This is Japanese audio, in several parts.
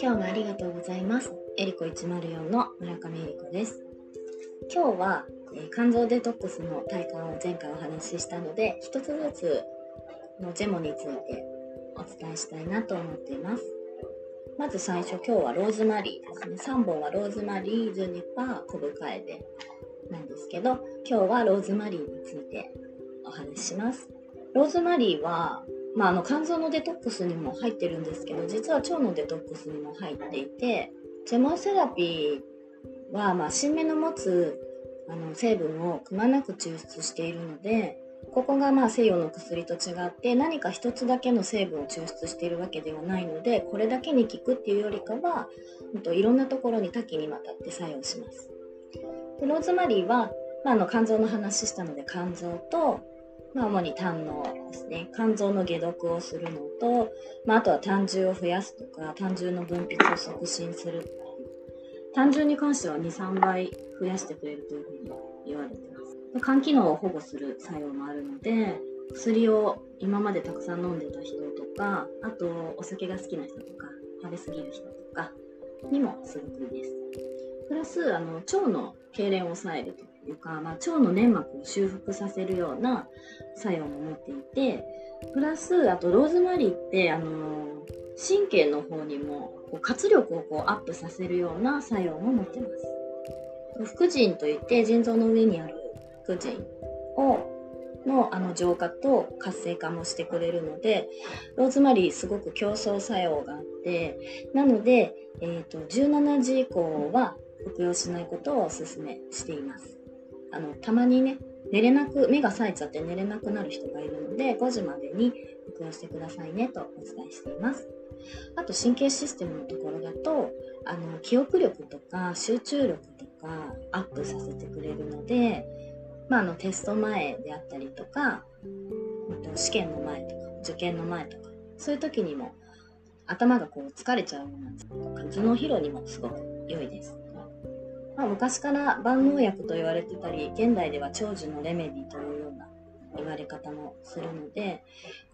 今日もありがとうございます。エリコ104の村上エリコです。今日は、え、肝臓デトックスの体感を前回お話ししたので一つずつのジェモについてお伝えしたいなと思っています。まず最初今日はローズマリーですね。3本はローズマリージュニパーコブカエデなんですけど今日はローズマリーについてお話しします。ローズマリーはまあ、あの肝臓のデトックスにも入ってるんですけど実は腸のデトックスにも入っていてジェモセラピーは、まあ、新芽の持つあの成分をくまなく抽出しているのでここがまあ西洋の薬と違って何か一つだけの成分を抽出しているわけではないのでこれだけに効くっていうよりかは、と、いろんなところに多岐にわたって作用します。ローズマリーは、まあ、あの肝臓の話したので肝臓と、まあ、主に胆のですね肝臓の解毒をするのと、まあ、あとは胆汁を増やすとか胆汁の分泌を促進する胆汁に関しては23倍増やしてくれるというふうに言われてます。肝機能を保護する作用もあるので薬を今までたくさん飲んでた人とかあとお酒が好きな人とか食べ過ぎる人とかにもすごくいいです。プラスあの腸の痙攣を抑えるというか、まあ、腸の粘膜を修復させるような作用も持っていてプラスあとローズマリーってあの神経の方にもこう活力をこうアップさせるような作用も持ってます。副腎といって腎臓の上にある副腎をのあの浄化と活性化もしてくれるのでローズマリーすごく競争作用があってなので、えーと、17時以降は服用しないことをお勧めしていますあのたまにね寝れなく目が冴えちゃって寝れなくなる人がいるので5時までに服用してくださいねとお伝えしていますあと神経システムのところだとあの記憶力とか集中力とかアップさせてくれるのでまあ、のテスト前であったりとか試験の前とか受験の前とかそういう時にも頭がこう疲れちゃうような頭脳疲労にもすごく良いです。まあ、昔から万能薬と言われてたり現代では長寿のレメディというような言われ方もするので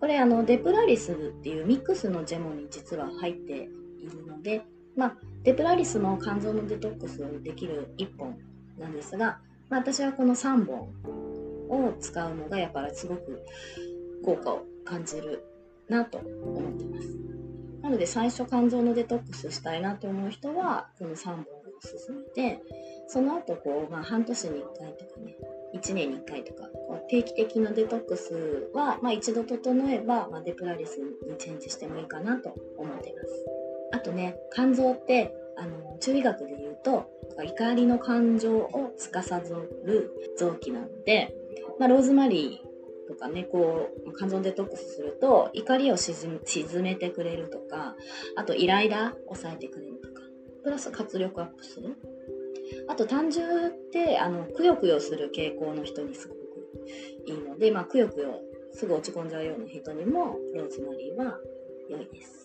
これあのデプラリスっていうミックスのジェモに実は入っているので、まあ、デプラリスも肝臓のデトックスをできる1本なんですがまあ、私はこの3本を使うのがやっぱりすごく効果を感じるなと思ってます。なので最初肝臓のデトックスしたいなと思う人はこの3本進めてその後こう、まあ、半年に1回とかね1年に1回とかこう定期的なデトックスは、まあ、一度整えば、まあ、デプラリスにチェンジしてもいいかなと思っています。あとね肝臓ってあの中医学で言うと怒りの感情を司る臓器なので、まあ、ローズマリーとかねこう肝臓デトックスすると怒りを沈めてくれるとかあとイライラ抑えてくれるプラス活力アップするあと胆汁ってあのくよくよする傾向の人にすごくいいので、まあ、くよくよすぐ落ち込んじゃうような人にもローズマリーは良いです。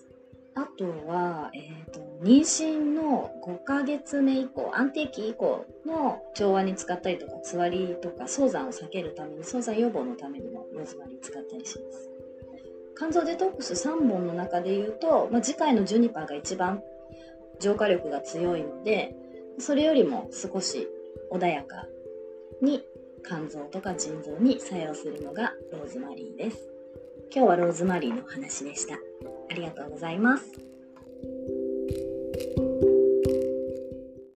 あとは、えーと、妊娠の5ヶ月目以降安定期以降の調和に使ったりとかつわりとか早産を避けるために早産予防のためにもローズマリー使ったりします肝臓デトックス3本の中で言うと、まあ、次回のジュニパーが一番浄化力が強いのでそれよりも少し穏やかに肝臓とか腎臓に作用するのがローズマリーです今日はローズマリーの話でした。ありがとうございます。